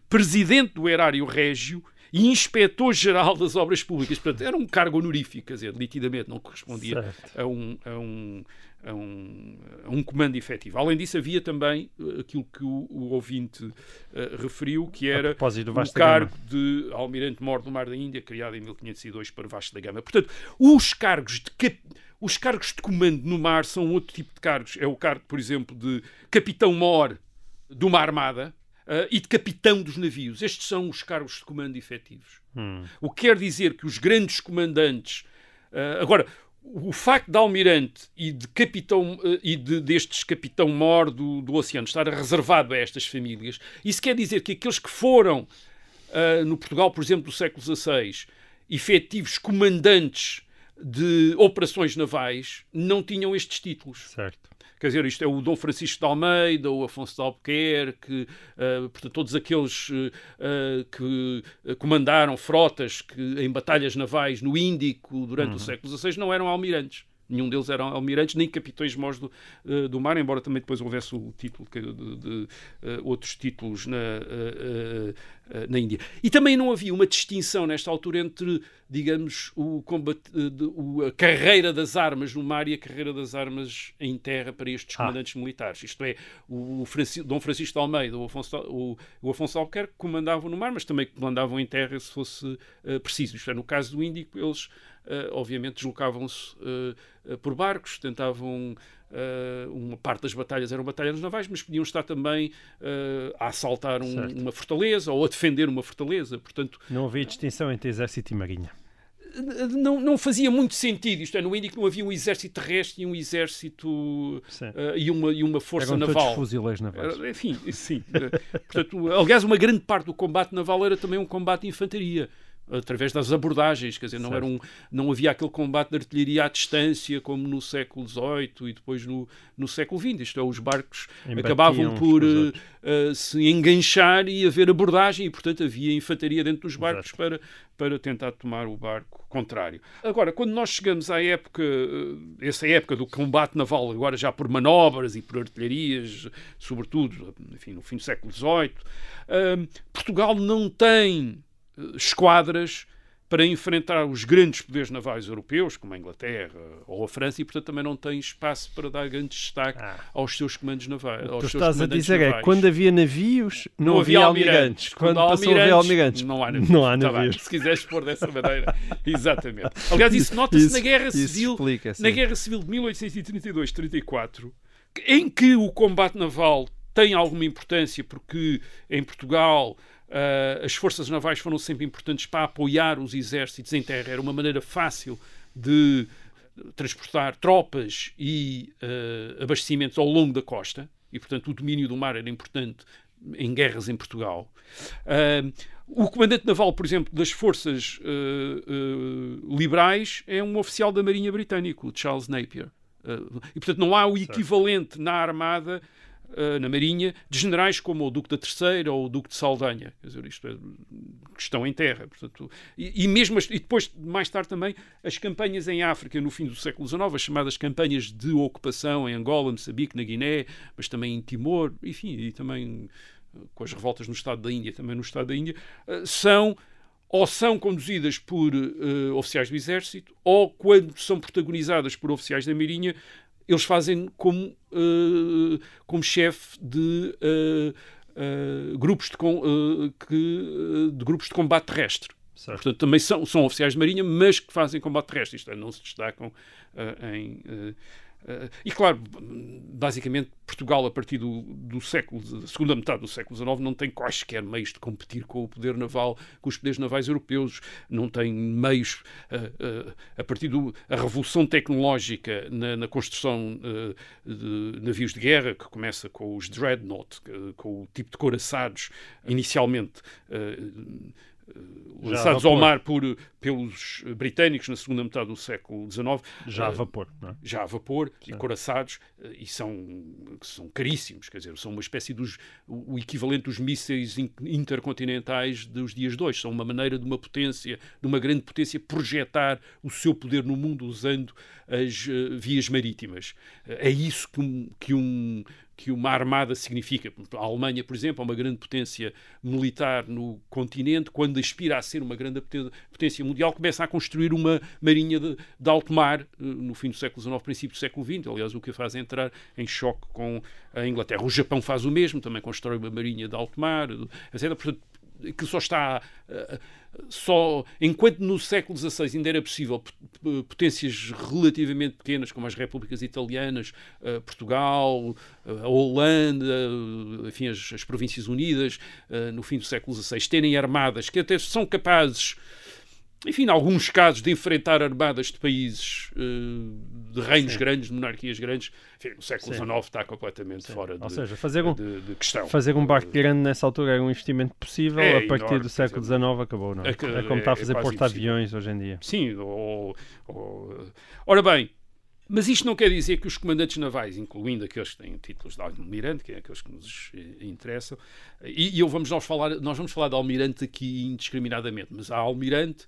presidente do Erário Régio e inspetor-geral das obras públicas. Portanto, era um cargo honorífico, quer dizer, nitidamente não correspondia a um, a um, a um, a um comando efetivo. Além disso, havia também uh, aquilo que o, o ouvinte uh, referiu, que era o cargo de Almirante-Mor do Mar da Índia, criado em 1502 para Vasco da Gama. Portanto, os cargos de cap... os cargos de comando no mar são outro tipo de cargos. É o cargo, por exemplo, de Capitão-Mor de uma armada, Uh, e de capitão dos navios. Estes são os cargos de comando efetivos. Hum. O que quer dizer que os grandes comandantes. Uh, agora, o facto de almirante e de capitão uh, e de, destes capitão-mor do, do oceano estar reservado a estas famílias, isso quer dizer que aqueles que foram no Portugal, por exemplo, do século XVI, efetivos comandantes de operações navais, não tinham estes títulos. Certo. Quer dizer, isto é o Dom Francisco de Almeida, o Afonso de Albuquerque, uh, portanto, todos aqueles uh, que comandaram frotas que, em batalhas navais no Índico durante uhum. o século XVI não eram almirantes. Nenhum deles eram almirantes, nem capitães mós do, uh, do mar, embora também depois houvesse o título de, de, de uh, outros títulos na, uh, na Índia. E também não havia uma distinção nesta altura entre, digamos, o combate, o, a carreira das armas no mar e a carreira das armas em terra para estes ah. comandantes ah. militares. Isto é, o Francisco, Dom Francisco de Almeida, o Afonso, o, o Afonso Albuquerque comandavam no mar, mas também comandavam em terra se fosse preciso. Isto é, no caso do Índico, eles uh, obviamente deslocavam-se uh, por barcos, tentavam. Uma parte das batalhas eram batalhas navais, mas podiam estar também a assaltar um, uma fortaleza ou a defender uma fortaleza. Portanto, não havia distinção entre exército e marinha não, não fazia muito sentido. Isto é, no Índico não havia um exército terrestre e um exército uh, e, uma, e uma força Eram naval. Todos fuzileiros navais. Enfim, sim. Portanto, aliás, uma grande parte do combate naval era também um combate de infantaria através das abordagens, quer dizer, não, era um, não havia aquele combate de artilharia à distância como no século XVIII e depois no, no século XX. Isto é, os barcos Embatiam acabavam por uh, uh, se enganchar e haver abordagem e, portanto, havia infantaria dentro dos barcos para, para tentar tomar o barco contrário. Agora, quando nós chegamos à época, essa época do combate naval, agora já por manobras e por artilharias, sobretudo, enfim, no fim do século XVIII, uh, Portugal não tem esquadras para enfrentar os grandes poderes navais europeus, como a Inglaterra ou a França, e portanto também não tem espaço para dar grande destaque ah. aos seus comandos navais. O que tu estás a dizer é que quando havia navios, não, não havia almirantes. Quando, quando passou a haver almirantes, não há navios. Não há navios. Tá se quiseres pôr dessa maneira, [LAUGHS] exatamente. Aliás, isso nota-se na Guerra Civil, na Guerra Civil de 1832-34, em que o combate naval tem alguma importância, porque em Portugal Uh, as forças navais foram sempre importantes para apoiar os exércitos em terra. Era uma maneira fácil de transportar tropas e uh, abastecimentos ao longo da costa. E, portanto, o domínio do mar era importante em guerras em Portugal. Uh, o comandante naval, por exemplo, das forças liberais é um oficial da Marinha Britânica, o Charles Napier. e, portanto, não há o equivalente na Armada uh, na Marinha, de generais como o Duque da Terceira ou o Duque de Saldanha. Quer dizer, isto é, que estão em terra. Portanto, e, e mesmo as, e depois, mais tarde também, as campanhas em África no fim do século XIX, as chamadas campanhas de ocupação em Angola, Moçambique, na Guiné, mas também em Timor, enfim, e também com as revoltas no Estado da Índia, também no Estado da Índia, uh, são ou são conduzidas por uh, oficiais do Exército, ou quando são protagonizadas por oficiais da Marinha, eles fazem como, uh, como chefe de, uh, grupos de, que, de grupos de combate terrestre. Certo. Portanto, também são, são oficiais de Marinha, mas que fazem combate terrestre, isto é, não se destacam em e claro, basicamente Portugal a partir do, do século, da segunda metade do século XIX não tem quaisquer meios de competir com o poder naval, com os poderes navais europeus, não tem meios uh, uh, a partir da revolução tecnológica na, na construção de navios de guerra, que começa com os dreadnought, com o tipo de coraçados inicialmente lançados ao mar por, pelos britânicos na segunda metade do século XIX. Já a vapor, não é? Já a vapor Sim. e coraçados, eh, e são, são caríssimos, quer dizer, são uma espécie dos. o equivalente dos mísseis intercontinentais dos dias de hoje. São uma maneira de uma potência, de uma grande potência, projetar o seu poder no mundo usando as uh, vias marítimas. É isso que um, que um que uma armada significa. A Alemanha, por exemplo, é uma grande potência militar no continente, quando aspira a ser uma grande potência mundial, começa a construir uma marinha de, de alto mar eh, no fim do século XIX, princípio do século XX. Aliás, o que a faz entrar em choque com a Inglaterra. O Japão faz o mesmo, também constrói uma marinha de alto mar, etc. Portanto, que só está uh, só enquanto no século XVI ainda era possível potências relativamente pequenas como as repúblicas italianas, uh, Portugal, a Holanda, enfim as, as Províncias Unidas no fim do século XVI terem armadas que até são capazes enfim, em alguns casos, de enfrentar armadas de países, uh, de reinos Sim. grandes, de monarquias grandes, enfim, o século XIX está completamente Sim. fora de, Ou seja, fazer um, de, de, questão. Fazer um barco grande nessa altura era um investimento possível, é, a partir enorme, do século XIX acabou, não é? É, é como está a fazer é porta-aviões hoje em dia. Sim, ou, ou, ora bem, mas isto não quer dizer que os comandantes navais, incluindo aqueles que têm títulos de almirante, que é aqueles que nos eh, interessam, e, e eu vamos nós falar, nós vamos falar de almirante aqui indiscriminadamente, mas há almirante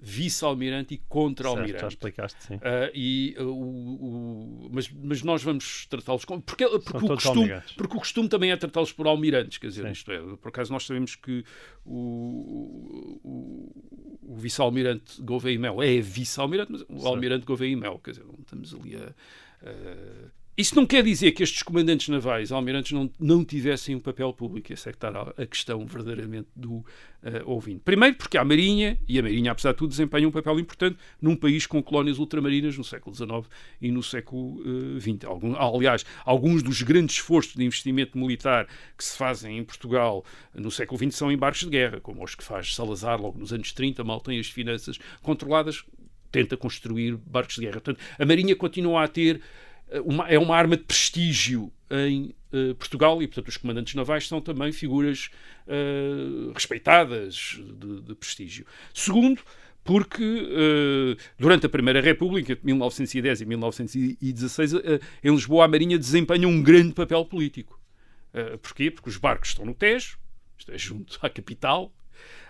vice-almirante e contra-almirante. Já explicaste, sim. Uh, e, uh, o, o, mas, mas nós vamos tratá-los como. Porque, porque, o costume, porque o costume também é tratá-los por almirantes, quer dizer, sim. isto é, por acaso nós sabemos que o, o, o vice-almirante Gouveia e Mel é vice-almirante, mas o almirante Gouveia e Mel, quer dizer, não estamos ali a. a isso não quer dizer que estes comandantes navais, almirantes, não, não tivessem um papel público. Essa é que está a questão verdadeiramente do uh, ouvinte. Primeiro, porque a Marinha, e a Marinha, apesar de tudo, desempenha um papel importante num país com colónias ultramarinas no século XIX e no século XX. Uh, Algum, aliás, alguns dos grandes esforços de investimento militar que se fazem em Portugal no século XX são em barcos de guerra, como os que faz Salazar logo nos anos 30, mal tem as finanças controladas, tenta construir barcos de guerra. Portanto, a Marinha continua a ter uma, é uma arma de prestígio em uh, Portugal e, portanto, os comandantes navais são também figuras uh, respeitadas de, de, prestígio. Segundo, porque uh, durante a Primeira República, de 1910 e 1916, em Lisboa a Marinha desempenha um grande papel político. porquê? Porque os barcos estão no Tejo, isto é junto à capital,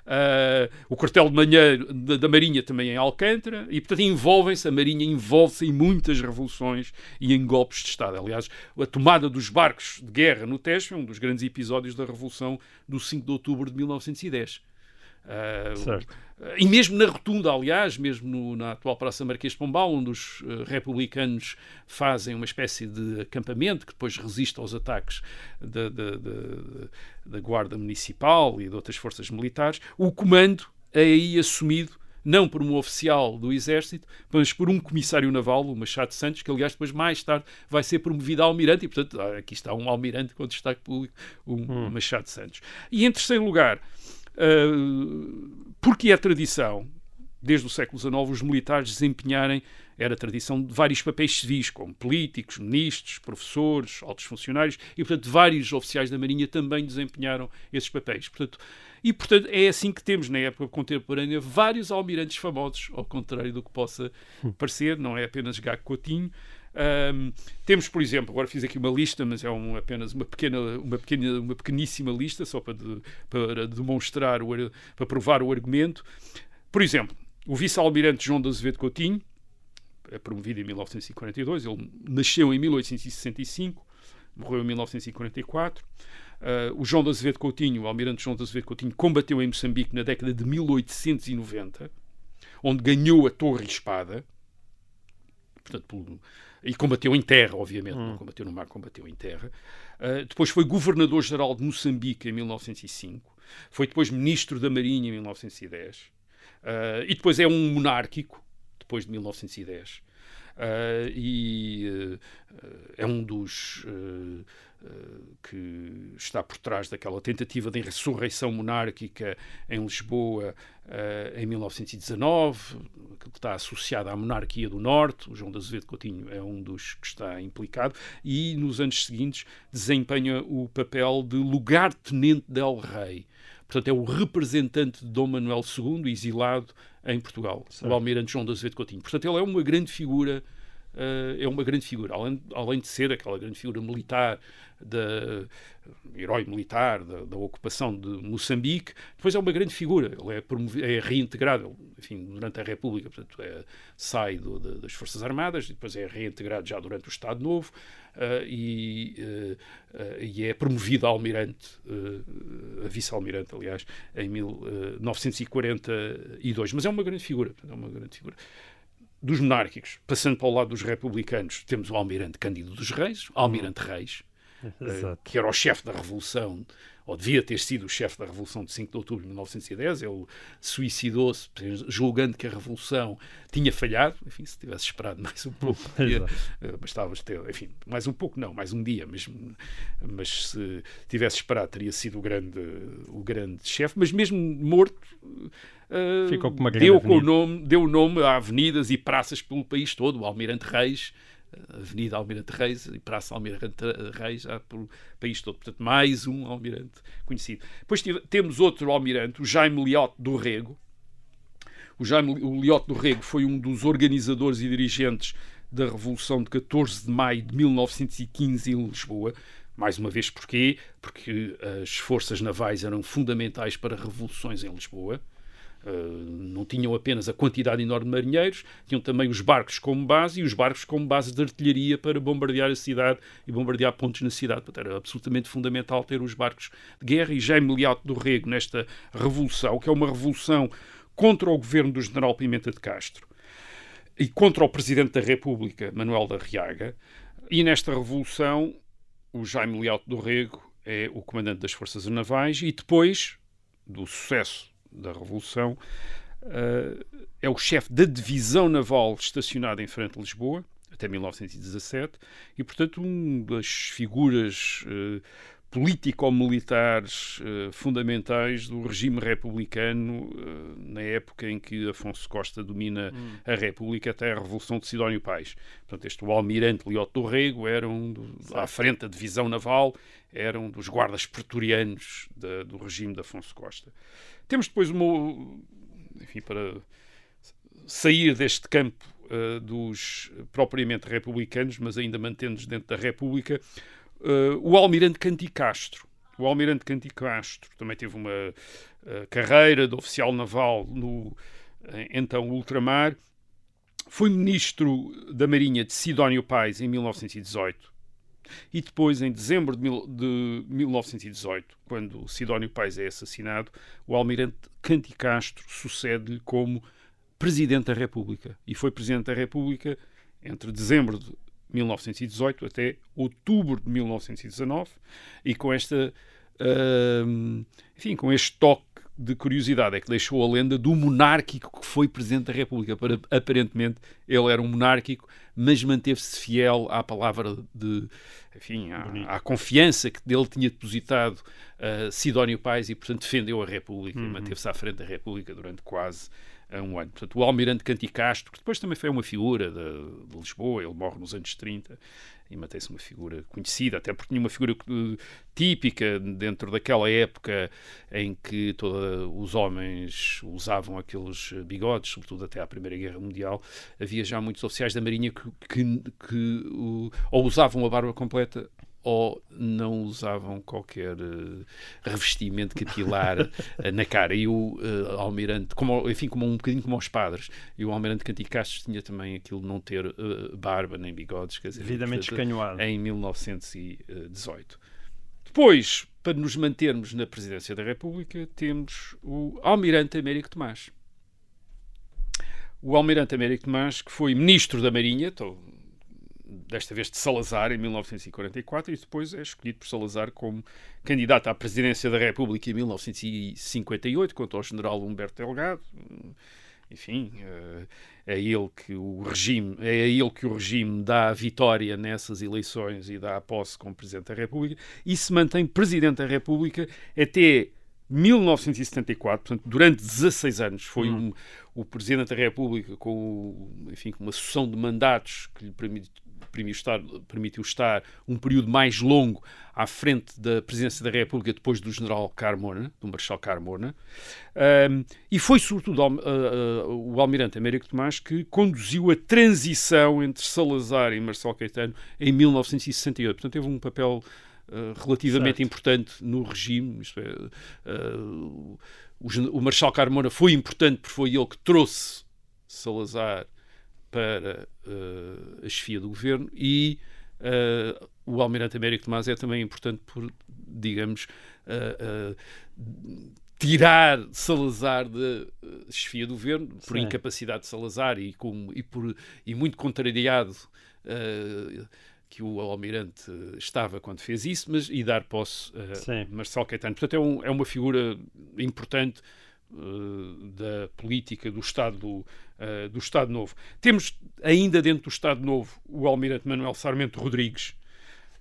Uh, o quartel de manhã da, da, Marinha também em Alcântara, e portanto envolvem-se, a Marinha envolve-se em muitas revoluções e em golpes de Estado. Aliás, a tomada dos barcos de guerra no Tejo é um dos grandes episódios da Revolução do 5 de outubro de 1910. Uh, e mesmo na rotunda, aliás, mesmo no, na atual Praça Marquês de Pombal, onde os uh, republicanos fazem uma espécie de acampamento que depois resiste aos ataques da, da, da, da Guarda Municipal e de outras forças militares, o comando é aí assumido não por um oficial do Exército, mas por um comissário naval, o Machado Santos, que aliás depois mais tarde vai ser promovido a almirante, e portanto aqui está um almirante com destaque público, o hum. Machado Santos. E em terceiro lugar, uh, porque é tradição, desde o século XIX, os militares desempenharem, era tradição de vários papéis civis, como políticos, ministros, professores, altos funcionários, e, portanto, vários oficiais da Marinha também desempenharam esses papéis. Portanto, e, portanto, é assim que temos, na época contemporânea, vários almirantes famosos, ao contrário do que possa parecer, não é apenas Gago Coutinho, um, temos, por exemplo, agora fiz aqui uma lista, mas é um, apenas uma pequena, uma pequena, uma pequeníssima lista, só para, de, para demonstrar, o, para provar o argumento. Por exemplo, o vice-almirante João de Azevedo Coutinho, é promovido em 1942, ele nasceu em 1865, morreu em 1944. Uh, o João de Azevedo Coutinho, o almirante João de Azevedo Coutinho, combateu em Moçambique na década de 1890, onde ganhou a Torre Espada. Portanto, pelo, e combateu em terra, obviamente, hum. não combateu no mar, combateu em terra. Uh, depois foi governador-geral de Moçambique em 1905. Foi depois ministro da Marinha em 1910. Uh, e depois é um monárquico, depois de 1910. Uh, e uh, é um dos uh, que está por trás daquela tentativa de ressurreição monárquica em Lisboa em 1919, que está associada à monarquia do Norte. O João de Azevedo Coutinho é um dos que está implicado e nos anos seguintes desempenha o papel de lugar-tenente del rei. Portanto, é o representante de Dom Manuel II, exilado em Portugal, o almirante João de Azevedo Coutinho. Portanto, ele é uma grande figura é uma grande figura, além, além de ser aquela grande figura militar, herói militar da, da, ocupação de Moçambique, depois é uma grande figura, ele é, é reintegrado, enfim, durante a República, portanto, é, sai do, das Forças Armadas depois é reintegrado já durante o Estado Novo uh, e, uh, e, é promovido a almirante, a vice-almirante, aliás, em 1942, mas é uma grande figura, é uma grande figura dos monárquicos, passando para o lado dos republicanos, temos o almirante Cândido dos Reis, almirante Reis, uh, que era o chefe da Revolução, ou devia ter sido o chefe da Revolução de 5 de outubro de 1910. Ele suicidou-se julgando que a Revolução tinha falhado. Enfim, se tivesse esperado mais um pouco, [LAUGHS] podia, uh, bastava ter, enfim, mais um pouco não, mais um dia, mas, mas se tivesse esperado teria sido o grande, o grande chefe. Mas mesmo morto Uh, Ficou com uma deu, o nome, deu o nome a avenidas e praças pelo país todo. O Almirante Reis, Avenida Almirante Reis e Praça Almirante Reis, já pelo país todo. Portanto, mais um almirante conhecido. Depois temos outro almirante, o Jaime Liotte do Rego. O Jaime o Liotte do Rego foi um dos organizadores e dirigentes da Revolução de 14 de maio de 1915 em Lisboa. Mais uma vez, porquê? Porque as forças navais eram fundamentais para revoluções em Lisboa. Uh, não tinham apenas a quantidade enorme de marinheiros, tinham também os barcos como base e os barcos como base de artilharia para bombardear a cidade e bombardear pontos na cidade. Portanto, era absolutamente fundamental ter os barcos de guerra. E Jaime Leal do Rego, nesta revolução, que é uma revolução contra o governo do general Pimenta de Castro e contra o presidente da República, Manuel da Riaga, e nesta revolução, o Jaime Leal do Rego é o comandante das forças navais e depois do sucesso da Revolução, uh, é o chefe da divisão naval estacionada em frente a Lisboa, até 1917, e, portanto, uma das figuras uh, político-militares uh, fundamentais do regime republicano uh, na época em que Afonso Costa domina hum. a República até a Revolução de Sidónio Pais. Portanto, este o almirante Lioto do Rego era um do, à frente da divisão naval, era um dos guardas pretorianos da, do regime de Afonso Costa. Temos depois uma. Enfim, para sair deste campo uh, dos propriamente republicanos, mas ainda mantendo-nos dentro da República, uh, o Almirante Canti Castro. O Almirante Canti Castro também teve uma uh, carreira de oficial naval no então ultramar. Foi ministro da Marinha de Sidónio Pais em 1918 e depois, em dezembro de, de 1918, quando Sidónio Pais é assassinado, o almirante Canti Castro sucede-lhe como Presidente da República. E foi Presidente da República entre dezembro de 1918 até outubro de 1919, e com esta. Uh, enfim, com este toque de curiosidade é que deixou a lenda do monárquico que foi Presidente da República. Para, aparentemente, ele era um monárquico, mas manteve-se fiel à palavra de, enfim, à, à confiança que dele tinha depositado uh, Sidónio Pais e, portanto, defendeu a República uhum. e manteve-se à frente da República durante quase uh, um ano. Portanto, o Almirante Canticastro, que depois também foi uma figura de, de Lisboa, ele morre nos anos 30, e mantém-se uma figura conhecida, até porque tinha uma figura eh, típica dentro daquela época em que todos os homens usavam aqueles bigodes, sobretudo até à Primeira Guerra Mundial. Havia já muitos oficiais da Marinha que, que, que ou usavam a barba completa ou não usavam qualquer uh, revestimento capilar uh, na cara. E o uh, almirante, como, enfim, como um bocadinho como aos padres, e o almirante Canticastos tinha também aquilo de não ter barba nem bigodes, quer dizer, devidamente escanhoado. Em 1918. Depois, para nos mantermos na presidência da República, temos o Almirante Américo Tomás. O Almirante Américo Tomás, que foi ministro da Marinha, então, desta vez de Salazar, em 1944, e depois é escolhido por Salazar como candidato à presidência da República em 1958, quanto ao general Humberto Delgado. Enfim, eh, é ele que o regime, é a ele que o regime dá a vitória nessas eleições e dá a posse como presidente da República e se mantém presidente da República até 1974, portanto, durante 16 anos, foi Hum. um, o Presidente da República com, enfim, com uma sucessão de mandatos que lhe permite- permitiu estar, permitiu estar um período mais longo à frente da Presidência da República depois do General Carmona, do Marechal Carmona, Um, e foi sobretudo al- a- a- o Almirante Américo Tomás que conduziu a transição entre Salazar e Marcelo Caetano em 1968. Portanto, teve um papel uh, relativamente Certo. importante no regime. Isto é, uh, o, o Marechal Carmona foi importante porque foi ele que trouxe Salazar para uh, a chefia do governo e uh, o Almirante Américo Tomás é também importante por, digamos, uh, tirar Salazar da chefia do governo por Sim. incapacidade de Salazar e, com, e, por, e muito contrariado que o Almirante estava quando fez isso, mas e dar posse a Sim. Marcelo Caetano. Portanto, é, um- é uma figura importante da política do Estado, uh, do Estado Novo. Temos ainda dentro do Estado Novo o Almirante Manuel Sarmento Rodrigues.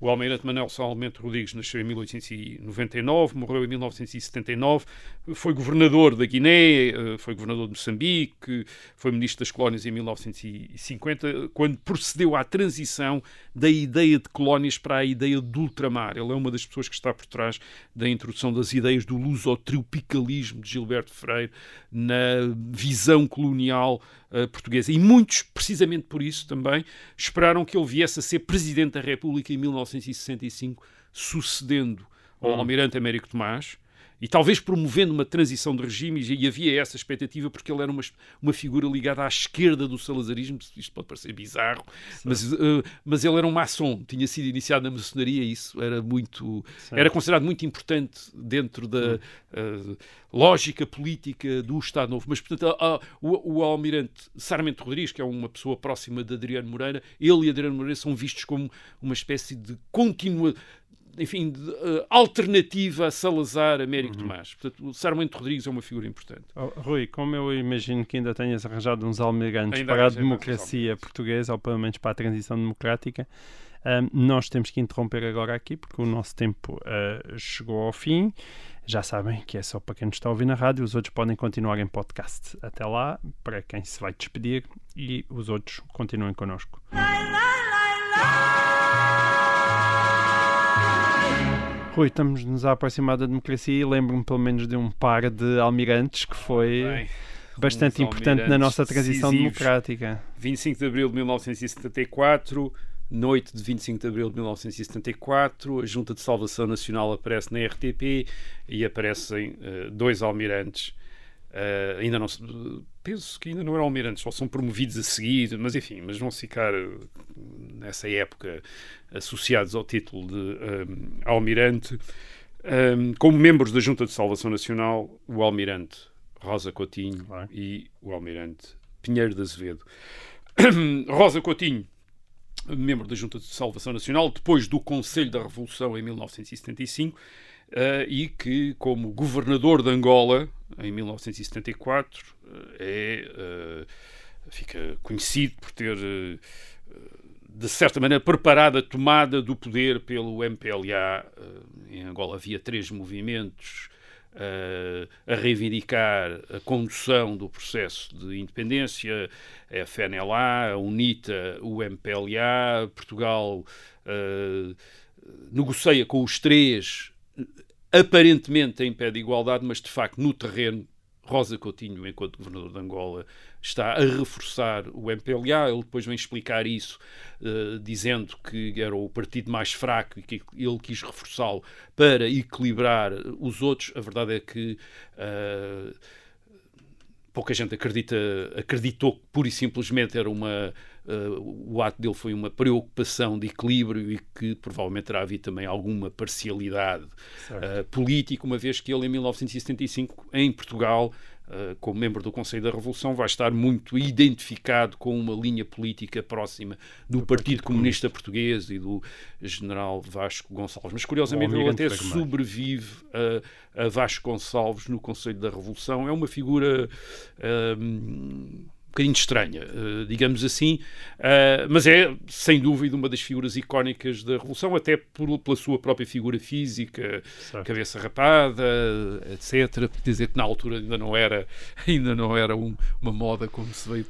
O Almirante Manuel Sarmento Rodrigues nasceu em 1899, morreu em 1979, foi governador da Guiné, uh, foi governador de Moçambique, foi ministro das colónias em 1950, quando procedeu à transição da ideia de colónias para a ideia de ultramar. Ele é uma das pessoas que está por trás da introdução das ideias do lusotropicalismo de Gilberto Freire na visão colonial uh, portuguesa. E muitos, precisamente por isso também, esperaram que ele viesse a ser Presidente da República em 1965, sucedendo ao Almirante Américo Tomás, e talvez promovendo uma transição de regime, e havia essa expectativa porque ele era uma, uma figura ligada à esquerda do salazarismo, isto pode parecer bizarro, mas, uh, mas ele era um maçom, tinha sido iniciado na maçonaria, e isso era muito, era considerado muito importante dentro da uh, lógica política do Estado Novo. Mas, portanto, a- o, o almirante Sarmento Rodrigues, que é uma pessoa próxima de Adriano Moreira, ele e Adriano Moreira são vistos como uma espécie de continua enfim, de, eh, alternativa a Salazar Américo Tomás. Portanto, o Sarmento Rodrigues é uma figura importante. Oh, Rui, como eu imagino que ainda tenhas arranjado uns almirantes Ainda para a democracia portuguesa, ou pelo menos para a transição democrática, ahm, nós temos que interromper agora aqui, porque o nosso tempo ah, chegou ao fim. Já sabem que é só para quem nos está a ouvir na rádio, os outros podem continuar em podcast. Até lá, para quem se vai despedir, e os outros continuem connosco. Rui, estamos-nos a aproximar da democracia e lembro-me pelo menos de um par de almirantes que foi Bem, bastante importante na nossa transição decisivos. democrática. 25 de abril de 1974, noite de 25 de abril de 1974, a Junta de Salvação Nacional aparece na RTP e aparecem eh, dois almirantes. Eh, ainda não se- penso que ainda não eram almirantes, só são promovidos a seguir, mas enfim, mas vão ficar eh, nessa época associados ao título de eh, almirante. Eh, como membros da Junta de Salvação Nacional, o almirante Rosa Coutinho Claro. e o almirante Pinheiro de Azevedo. [COUGHS] Rosa Coutinho, membro da Junta de Salvação Nacional, depois do Conselho da Revolução em 1975, eh, e que, como governador de Angola, em 1974, eh, é, eh, fica conhecido por ter, eh, de certa maneira, preparado a tomada do poder pelo MPLA. Em Angola havia três movimentos a reivindicar a condução do processo de independência, a FNLA, a UNITA, o MPLA, Portugal negocia com os três, aparentemente em pé de igualdade, mas de facto no terreno Rosa Coutinho, enquanto governador de Angola, está a reforçar o MPLA. Ele depois vem explicar isso, eh, dizendo que era o partido mais fraco e que ele quis reforçá-lo para equilibrar os outros. A verdade é que, eh, pouca gente acredita, acreditou que pura e simplesmente era uma. Uh, o ato dele foi uma preocupação de equilíbrio e que provavelmente terá havido também alguma parcialidade uh, política, uma vez que ele, em 1975, em Portugal, como membro do Conselho da Revolução, vai estar muito identificado com uma linha política próxima do, do Partido, Partido Comunista, Comunista, Português e do General Vasco Gonçalves. Mas curiosamente ele até sobrevive a, a, Vasco Gonçalves no Conselho da Revolução. É uma figura. Uh, um bocadinho estranha, uh, digamos assim, uh, mas é, sem dúvida, uma das figuras icónicas da Revolução, até por, pela sua própria figura física, certo. cabeça rapada, etc. Dizer que na altura ainda não era, [LAUGHS] ainda não era um, uma moda como se veio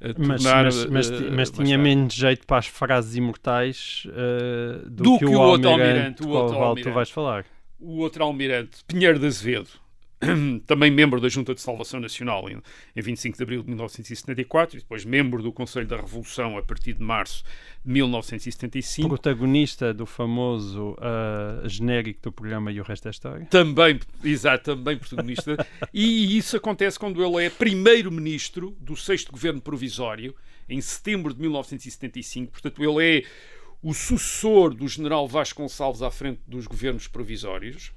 a, a tornar. Mas, mas, mas, mas tinha menos jeito para as frases imortais uh, do, do, que, que o, outro almirante, o outro almirante. tu vais falar. O outro almirante, Pinheiro de Azevedo [CLEARS THROAT] também membro da Junta de Salvação Nacional em, em 25 de abril de 1974 e depois membro do Conselho da Revolução a partir de março de 1975. Protagonista do famoso uh, genérico do programa E o Resto da História. Também, exato, também protagonista. [LAUGHS] e isso acontece quando ele é primeiro-ministro do sexto governo provisório em setembro de 1975. Portanto, ele é o sucessor do general Vasco Gonçalves à frente dos governos provisórios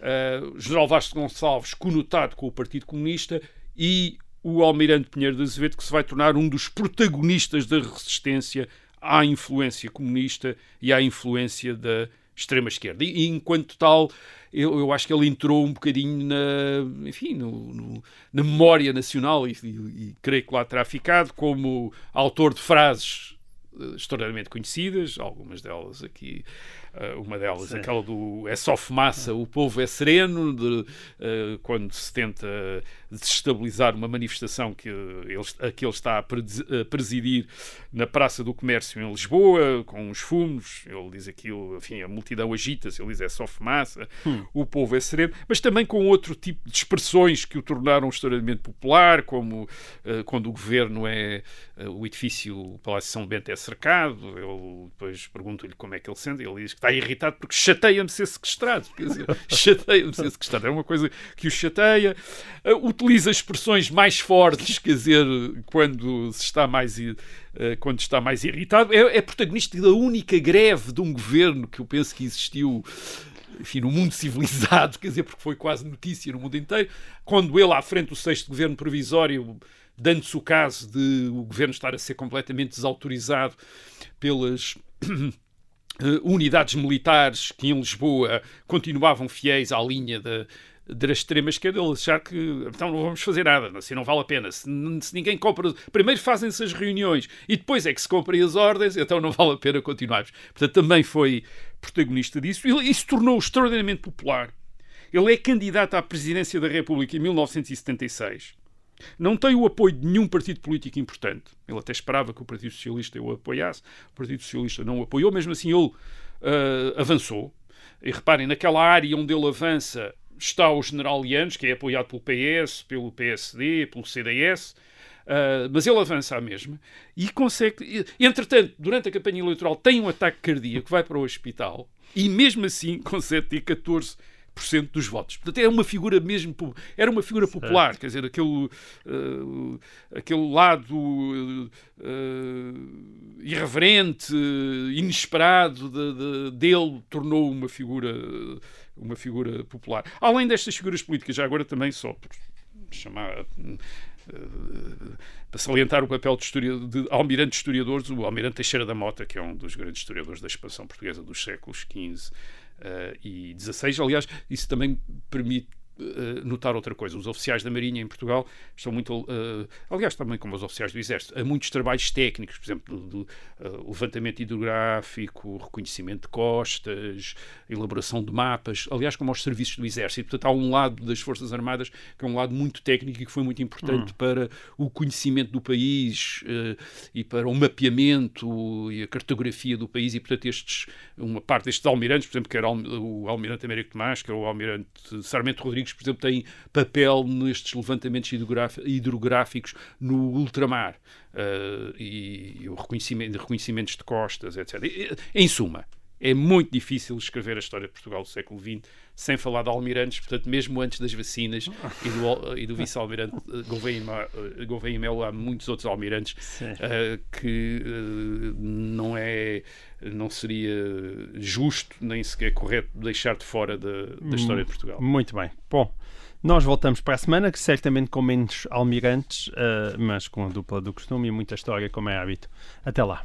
uh, General Vasco Gonçalves conotado com o Partido Comunista e o Almirante Pinheiro de Azevedo, que se vai tornar um dos protagonistas da resistência à influência comunista e à influência da extrema-esquerda. E, e, enquanto tal, eu, eu, acho que ele entrou um bocadinho na, enfim, no, no, na memória nacional e, e, e creio que lá terá ficado como autor de frases uh, extraordinariamente conhecidas, algumas delas aqui uma delas, Sim. aquela do é só fumaça, o povo é sereno, de, uh, quando se tenta desestabilizar uma manifestação que ele, a que ele está a presidir na Praça do Comércio em Lisboa, com os fumos, ele diz aquilo, enfim, a multidão agita-se, ele diz é só fumaça, hum. o povo é sereno, mas também com outro tipo de expressões que o tornaram extraordinariamente popular, como uh, quando o governo é, o edifício, o Palácio São Bento é cercado, eu depois pergunto-lhe como é que ele sente, ele diz que está irritado porque chateia-me ser sequestrado. Quer dizer, [LAUGHS] chateia-me ser sequestrado. É uma coisa que o chateia. Uh, utiliza expressões mais fortes, quer dizer, quando se está mais. Uh, quando está mais irritado, é, é protagonista da única greve de um governo que eu penso que existiu enfim, no mundo [LAUGHS] civilizado, quer dizer, porque foi quase notícia no mundo inteiro, quando ele, à frente do sexto governo provisório, dando-se o caso de o governo estar a ser completamente desautorizado pelas [CLEARS THROAT] unidades militares que em Lisboa continuavam fiéis à linha da, da extrema-esquerda, ele achar que então não vamos fazer nada, assim não vale a pena. Se, se ninguém compra. Primeiro fazem-se as reuniões e depois é que se comprem as ordens, então não vale a pena continuarmos. Portanto, também foi protagonista disso. Ele, isso tornou extraordinariamente popular. Ele é candidato à presidência da República em 1976 não tem o apoio de nenhum partido político importante. Ele até esperava que o Partido Socialista o apoiasse. O Partido Socialista não o apoiou. Mesmo assim, ele uh, avançou. E reparem, naquela área onde ele avança está o general Lianos, que é apoiado pelo PS, pelo PSD, pelo CDS. Uh, ah, mas ele avança à mesma e consegue. Entretanto, durante a campanha eleitoral, tem um ataque cardíaco, vai para o hospital e mesmo assim [LAUGHS] consegue ter 14 dos votos. Portanto, é uma figura mesmo, era uma figura popular, quer dizer, aquele, uh, aquele lado uh, irreverente, inesperado de, de, dele tornou uma figura, uma figura popular. Além destas figuras políticas, já agora também só por chamar para salientar o papel de, historiador, de almirante historiadores, o almirante Teixeira da Mota, que é um dos grandes historiadores da expansão portuguesa dos séculos XV e 16. Aliás, isso também permite uh, notar outra coisa. Os oficiais da Marinha em Portugal estão muito, uh, aliás, também como os oficiais do Exército, há muitos trabalhos técnicos, por exemplo, do, do uh, levantamento hidrográfico, reconhecimento de costas, elaboração de mapas, aliás, como aos serviços do Exército. Portanto, há um lado das Forças Armadas que é um lado muito técnico e que foi muito importante hum. para o conhecimento do país e para o mapeamento e a cartografia do país e, portanto, estes, uma parte destes almirantes, por exemplo, que era o Almirante Américo Tomás, que é o Almirante Sarmento Rodrigues, Por exemplo, tem papel nestes levantamentos hidrográficos no ultramar uh, e, e, o reconhecimento, reconhecimentos de costas, etc. Em suma, é muito difícil escrever a história de Portugal do século XX sem falar de almirantes, portanto, mesmo antes das vacinas e do, e do vice-almirante eh, Gouveia e eh, Melo, há muitos outros almirantes eh, que eh, não é não seria justo nem sequer correto deixar de fora da, da história de Portugal. Muito bem. Bom, nós voltamos para a semana, que certamente com menos almirantes, eh, mas com a dupla do costume e muita história, como é hábito. Até lá.